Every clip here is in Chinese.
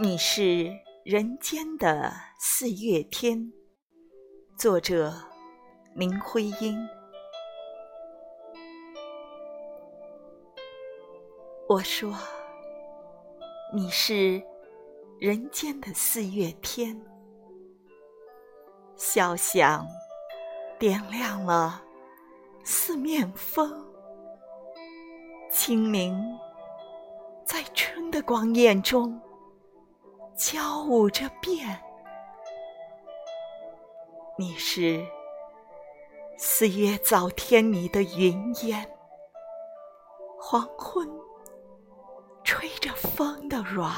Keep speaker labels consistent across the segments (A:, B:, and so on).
A: 你是人间的四月天，作者林徽因。我说，你是人间的四月天，笑响点亮了四面风，清明在春的光艳中。交舞着变，你是四月早天里的云烟，黄昏吹着风的软，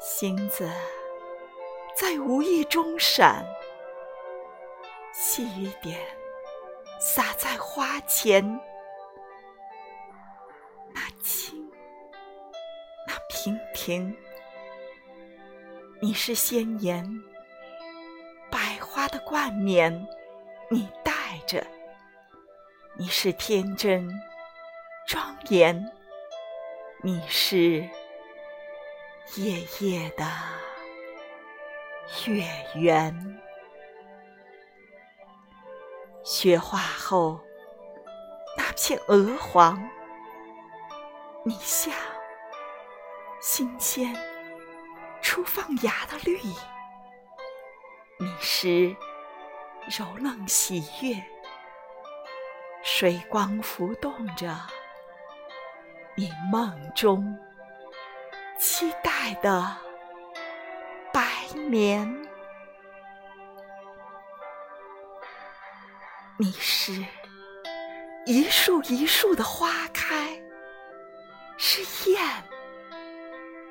A: 星子在无意中闪，细雨点洒在花前，那清，那平平。你是鲜艳百花的冠冕，你戴着；你是天真庄严，你是夜夜的月圆。雪化后那片鹅黄，你像新鲜。初放芽的绿，你是柔嫩喜悦，水光浮动着你梦中期待的白莲。你是一树一树的花开，是燕。